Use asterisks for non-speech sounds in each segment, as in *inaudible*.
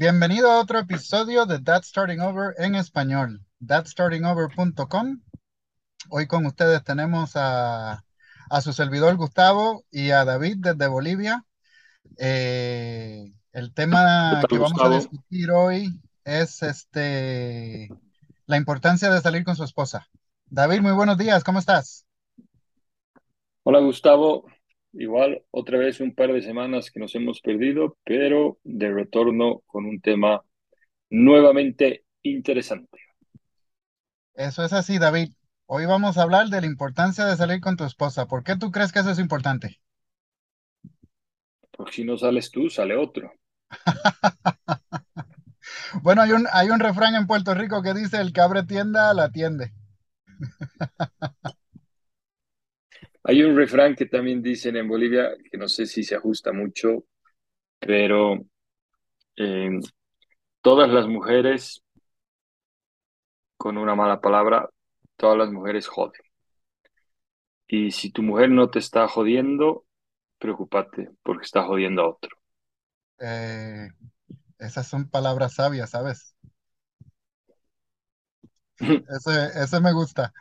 Bienvenido a otro episodio de That Starting Over en español, thatstartingover.com. Hoy con ustedes tenemos a, su servidor Gustavo y a David desde Bolivia. Eh, el tema que vamos a discutir hoy es este, la importancia de salir con su esposa. David, muy buenos días, ¿cómo estás? Hola Gustavo, igual otra vez un par de semanas que nos hemos perdido, pero de retorno con un tema nuevamente interesante. Eso es así, David. Hoy vamos a hablar de la importancia de salir con tu esposa. ¿Por qué tú crees que eso es importante? Porque si no sales tú, sale otro. *laughs* bueno, hay un, hay un refrán en Puerto Rico que dice, el que abre tienda, la atiende. *laughs* Hay un refrán que también dicen en Bolivia, que no sé si se ajusta mucho, pero eh, todas las mujeres, con una mala palabra, todas las mujeres joden. Y si tu mujer no te está jodiendo, preocúpate porque está jodiendo a otro. Eh, esas son palabras sabias, ¿sabes? *laughs* Eso, me gusta.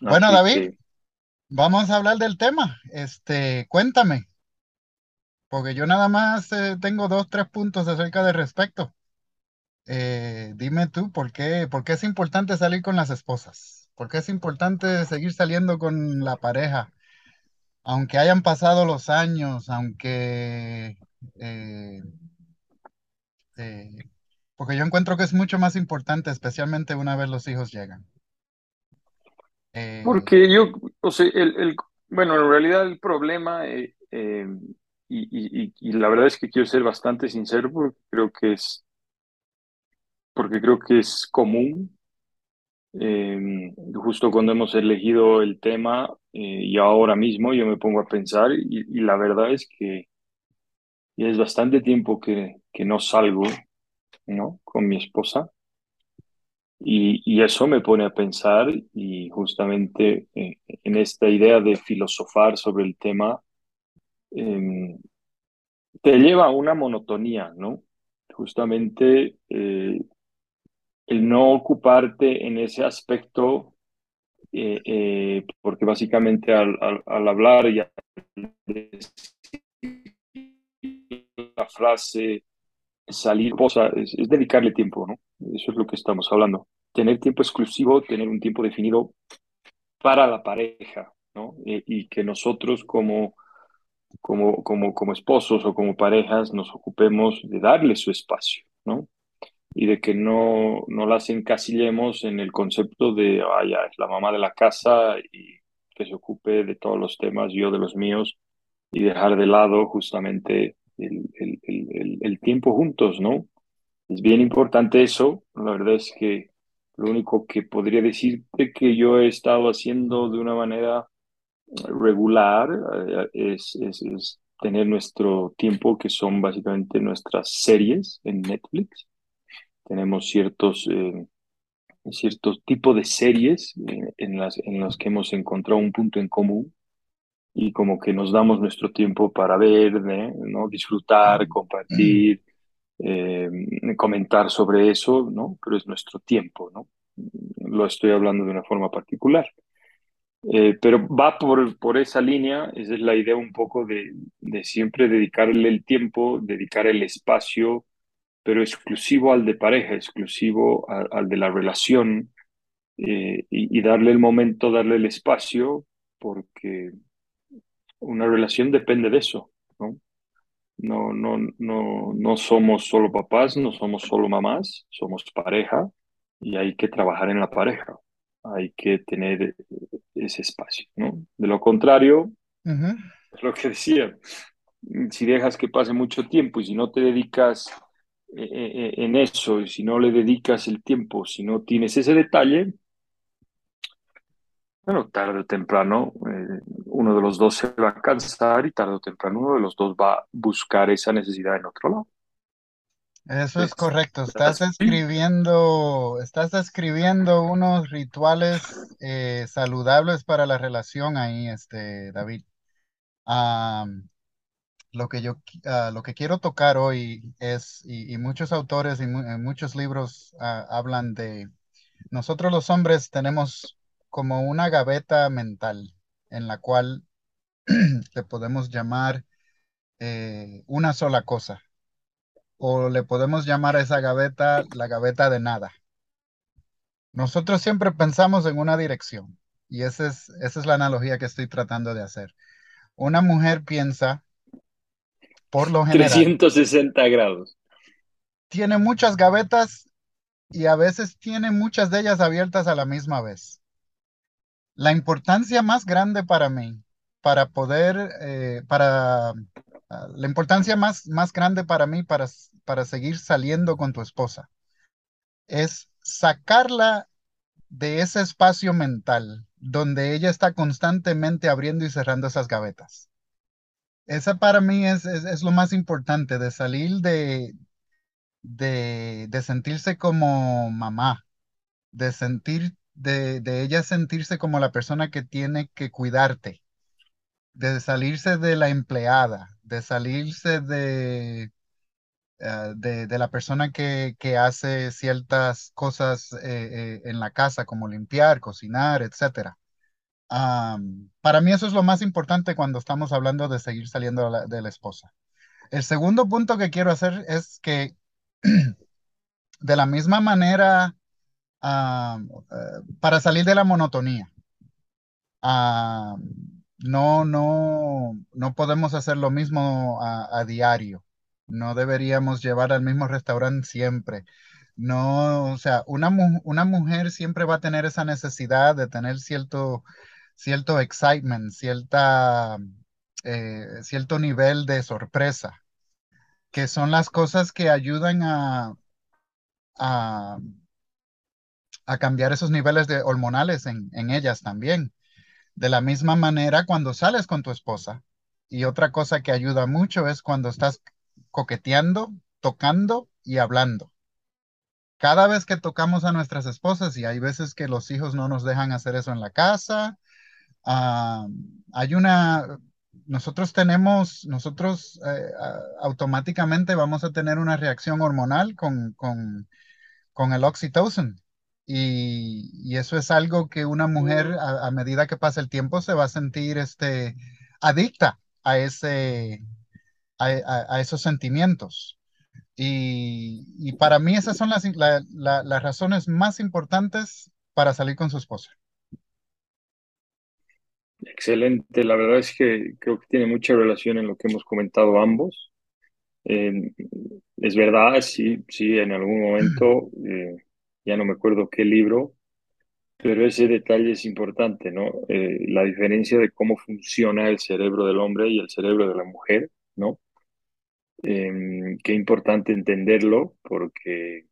Bueno, David, Vamos a hablar del tema. Este, cuéntame, porque yo nada más eh, tengo dos, tres puntos acerca del respecto. Eh, dime tú, ¿por qué, por qué es importante salir con las esposas? ¿Por qué es importante seguir saliendo con la pareja? Aunque hayan pasado los años, aunque... Eh, porque yo encuentro que es mucho más importante, especialmente una vez los hijos llegan. Eh, porque yo, o sea, el, bueno, en realidad el problema, eh, eh, y, la verdad es que quiero ser bastante sincero porque creo que es, porque creo que es común, justo cuando hemos elegido el tema y ahora mismo yo me pongo a pensar y, la verdad es que ya es bastante tiempo que, que no salgo, ¿no? Con mi esposa. Y, eso me pone a pensar y justamente eh, en esta idea de filosofar sobre el tema, em, te lleva a una monotonía, ¿no? Justamente eh, el no ocuparte en ese aspecto, eh, porque básicamente al, al, hablar y la frase salir, es, es dedicarle tiempo, ¿no? Eso es lo que estamos hablando. Tener tiempo exclusivo, tener un tiempo definido para la pareja, ¿no? y que nosotros como, como, como, como esposos o como parejas nos ocupemos de darle su espacio, ¿no? Y de que no, no las encasillemos en el concepto de, vaya, es la mamá de la casa y que se ocupe de todos los temas, yo de los míos, y dejar de lado justamente el, el, el tiempo juntos, ¿no? Es bien importante eso. La verdad es que lo único que podría decirte que yo he estado haciendo de una manera regular eh, es, es, tener nuestro tiempo, que son básicamente nuestras series en Netflix. Tenemos ciertos, eh, ciertos tipos de series eh, en, las, en las que hemos encontrado un punto en común y como que nos damos nuestro tiempo para ver, ¿no? disfrutar, compartir eh, comentar sobre eso, ¿no? Pero es nuestro tiempo, ¿no? Lo estoy hablando de una forma particular. Eh, pero va por, por esa línea, esa es la idea un poco de, de siempre dedicarle el tiempo, dedicar el espacio, pero exclusivo al de pareja, exclusivo al de la relación, eh, y, y, darle el momento, darle el espacio, porque una relación depende de eso, ¿no? No, no, no, no somos solo papás, no somos solo mamás, somos pareja y hay que trabajar en la pareja. Hay que tener ese espacio, ¿no? De lo contrario, es lo que decía, si dejas que pase mucho tiempo y si no te dedicas eh, eh, eh, en eso, y si no le dedicas el tiempo, si no tienes ese detalle, bueno, tarde o temprano eh, uno de los dos se va a cansar y tarde o temprano uno de los dos va a buscar esa necesidad en otro lado. Eso es correcto. Estás escribiendo, estás escribiendo unos rituales eh, saludables para la relación ahí, este, David. lo que yo ah, lo que quiero tocar hoy es, y, muchos autores y en muchos libros ah, hablan de, nosotros los hombres tenemos como una gaveta mental en la cual *clears throat* le podemos llamar eh, una sola cosa, o le podemos llamar a esa gaveta la gaveta de nada. Nosotros siempre pensamos en una dirección, y esa es, esa es la analogía que estoy tratando de hacer. Una mujer piensa por lo general. 360 grados. Tiene muchas gavetas y a veces tiene muchas de ellas abiertas a la misma vez. La importancia más grande para mí, para poder, eh, para, la importancia más, más grande para mí para, para seguir saliendo con tu esposa, es sacarla de ese espacio mental donde ella está constantemente abriendo y cerrando esas gavetas. Esa para mí es, lo más importante, de salir de, de, sentirse como mamá, de sentir, de, ella sentirse como la persona que tiene que cuidarte, de salirse de la empleada, de salirse de, eh, de, la persona que, hace ciertas cosas eh, eh, en la casa, como limpiar, cocinar, etcétera para mí eso es lo más importante cuando estamos hablando de seguir saliendo de la, esposa. El segundo punto que quiero hacer es que *clears throat* de la misma manera, eh, para salir de la monotonía, no, no, no podemos hacer lo mismo a, diario. No deberíamos llevar al mismo restaurante siempre. No, o sea, una, mujer siempre va a tener esa necesidad de tener cierto cierto excitement, cierta, eh, cierto nivel de sorpresa, que son las cosas que ayudan a, cambiar esos niveles de hormonales en, en ellas también. De la misma manera, cuando sales con tu esposa, y otra cosa que ayuda mucho es cuando estás coqueteando, tocando y hablando. Cada vez que tocamos a nuestras esposas, y hay veces que los hijos no nos dejan hacer eso en la casa, hay una, nosotros tenemos, nosotros eh, automáticamente vamos a tener una reacción hormonal con, con, con el oxytocin. Y, y, eso es algo que una mujer a, medida que pasa el tiempo se va a sentir este, adicta a, ese, a, a, esos sentimientos. Y, y, para mí esas son las, las razones más importantes para salir con su esposa. Excelente, la verdad es que creo que tiene mucha relación en lo que hemos comentado ambos. es verdad, sí, sí, en algún momento, eh, ya no me acuerdo qué libro, pero ese detalle es importante, ¿no? Eh, la diferencia de cómo funciona el cerebro del hombre y el cerebro de la mujer, ¿no? Em, qué importante entenderlo porque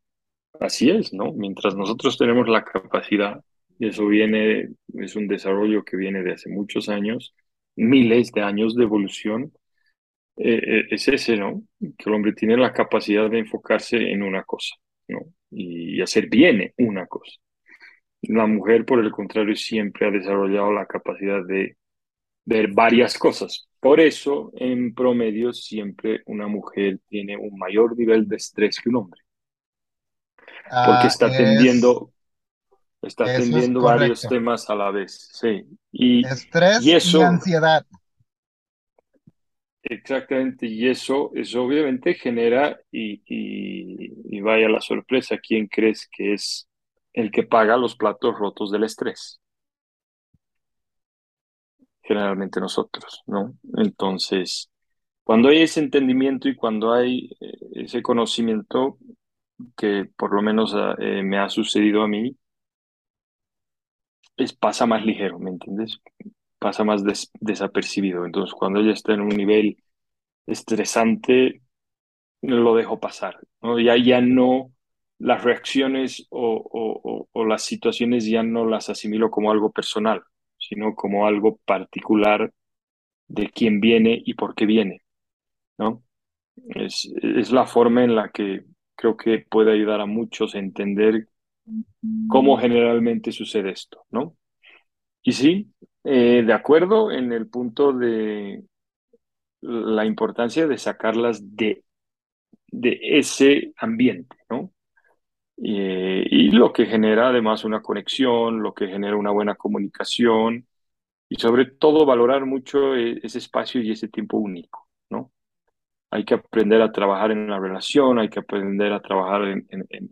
así es, ¿no? Mientras nosotros tenemos la capacidad y eso viene, es un desarrollo que viene de hace muchos años, miles de años de evolución. Eh, eh, es ese, ¿no? Que el hombre tiene la capacidad de enfocarse en una cosa, ¿no? Y, hacer bien una cosa. La mujer, por el contrario, siempre ha desarrollado la capacidad de ver varias cosas. Por eso, en promedio, siempre una mujer tiene un mayor nivel de estrés que un hombre. Porque ah, está atendiendo Está atendiendo varios temas a la vez, sí. Y, Estrés y, eso, ansiedad. Exactamente, y eso, eso obviamente genera, y, vaya la sorpresa, ¿quién crees que es el que paga los platos rotos del estrés? Generalmente nosotros, ¿no? Entonces, cuando hay ese entendimiento y cuando hay eh, ese conocimiento, que por lo menos eh, me ha sucedido a mí, es, pasa más ligero, ¿me entiendes? Pasa más desapercibido. Entonces, cuando ella está en un nivel estresante, lo dejo pasar. ¿no? Ya, ya no, las reacciones o, o, las situaciones ya no las asimilo como algo personal, sino como algo particular de quién viene y por qué viene. ¿no? Es, es la forma en la que creo que puede ayudar a muchos a entender cómo generalmente sucede esto, ¿no? Y sí, eh, de acuerdo en el punto de la importancia de sacarlas de, de ese ambiente, ¿no? Eh, y lo que genera además una conexión, lo que genera una buena comunicación y sobre todo valorar mucho e, ese espacio y ese tiempo único, ¿no? Hay que aprender a trabajar en la relación, hay que aprender a trabajar en, en,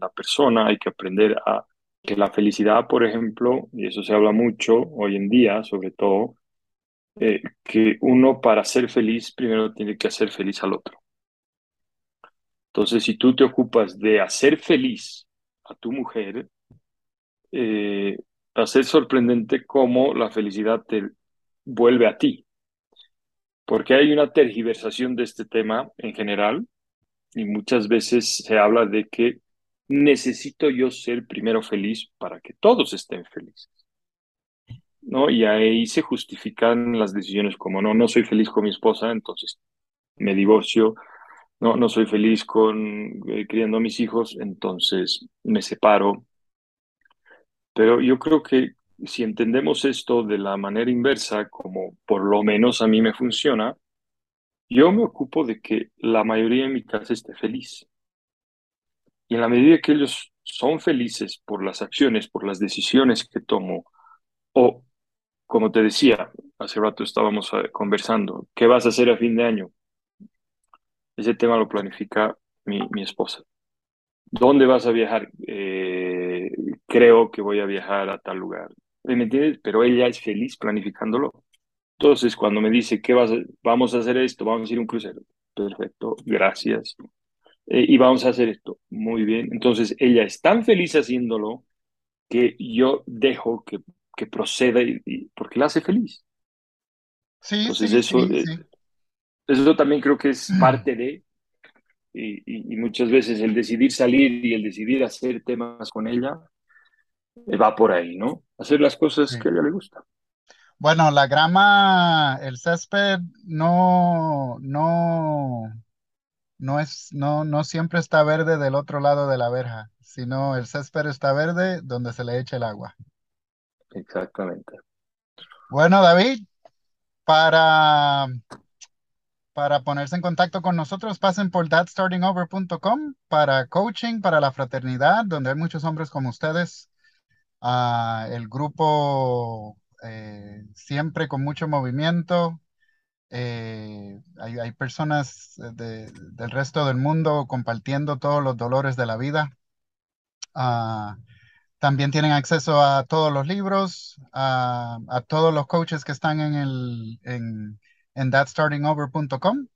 la persona, hay que aprender a que la felicidad, por ejemplo, y eso se habla mucho hoy en día, sobre todo, eh, que uno para ser feliz primero tiene que hacer feliz al otro. Entonces, si tú te ocupas de hacer feliz a tu mujer, eh, va a ser sorprendente cómo la felicidad te vuelve a ti. Porque hay una tergiversación de este tema en general y muchas veces se habla de que necesito yo ser primero feliz para que todos estén felices. ¿No? Y ahí se justifican las decisiones como no, no soy feliz con mi esposa, entonces me divorcio, no, no soy feliz con eh, criando a mis hijos, entonces me separo. Pero yo creo que si entendemos esto de la manera inversa, como por lo menos a mí me funciona, yo me ocupo de que la mayoría de mi casa esté feliz. Y en la medida que ellos son felices por las acciones, por las decisiones que tomo, o como te decía, hace rato estábamos eh, conversando, ¿qué vas a hacer a fin de año? Ese tema lo planifica mi, mi esposa. ¿Dónde vas a viajar? Eh, creo que voy a viajar a tal lugar. ¿Me entiendes? Pero ella es feliz planificándolo. Entonces, cuando me dice, ¿qué vas a, vamos a hacer esto? Vamos a ir a un crucero. Perfecto, gracias. Eh, y vamos a hacer esto. Muy bien. Entonces, ella es tan feliz haciéndolo que yo dejo que, que proceda y, porque la hace feliz. Sí, Entonces, sí, eso, sí, sí. Eso también creo que es parte de, y, muchas veces el decidir salir y el decidir hacer temas con ella eh, va por ahí, ¿no? Hacer las cosas que a ella le gusta. Bueno, la grama, el césped no, no, no es, no, no siempre está verde del otro lado de la verja, sino el césped está verde donde se le echa el agua. Exactamente. Bueno, David, para para ponerse en contacto con nosotros, pasen por thatstartingover.com para coaching, para la fraternidad, donde hay muchos hombres como ustedes. Ah, el grupo eh, siempre con mucho movimiento. Eh, hay, personas del resto del mundo compartiendo todos los dolores de la vida. Ah, también tienen acceso a todos los libros, a, a todos los coaches que están en el, en, en thatstartingover.com.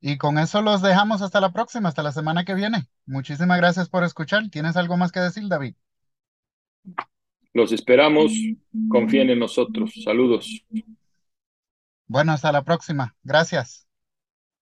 Y con eso los dejamos hasta la próxima, hasta la semana que viene. Muchísimas gracias por escuchar. ¿Tienes algo más que decir, David? Los esperamos. Confíen en nosotros. Saludos. Bueno, hasta la próxima. Gracias.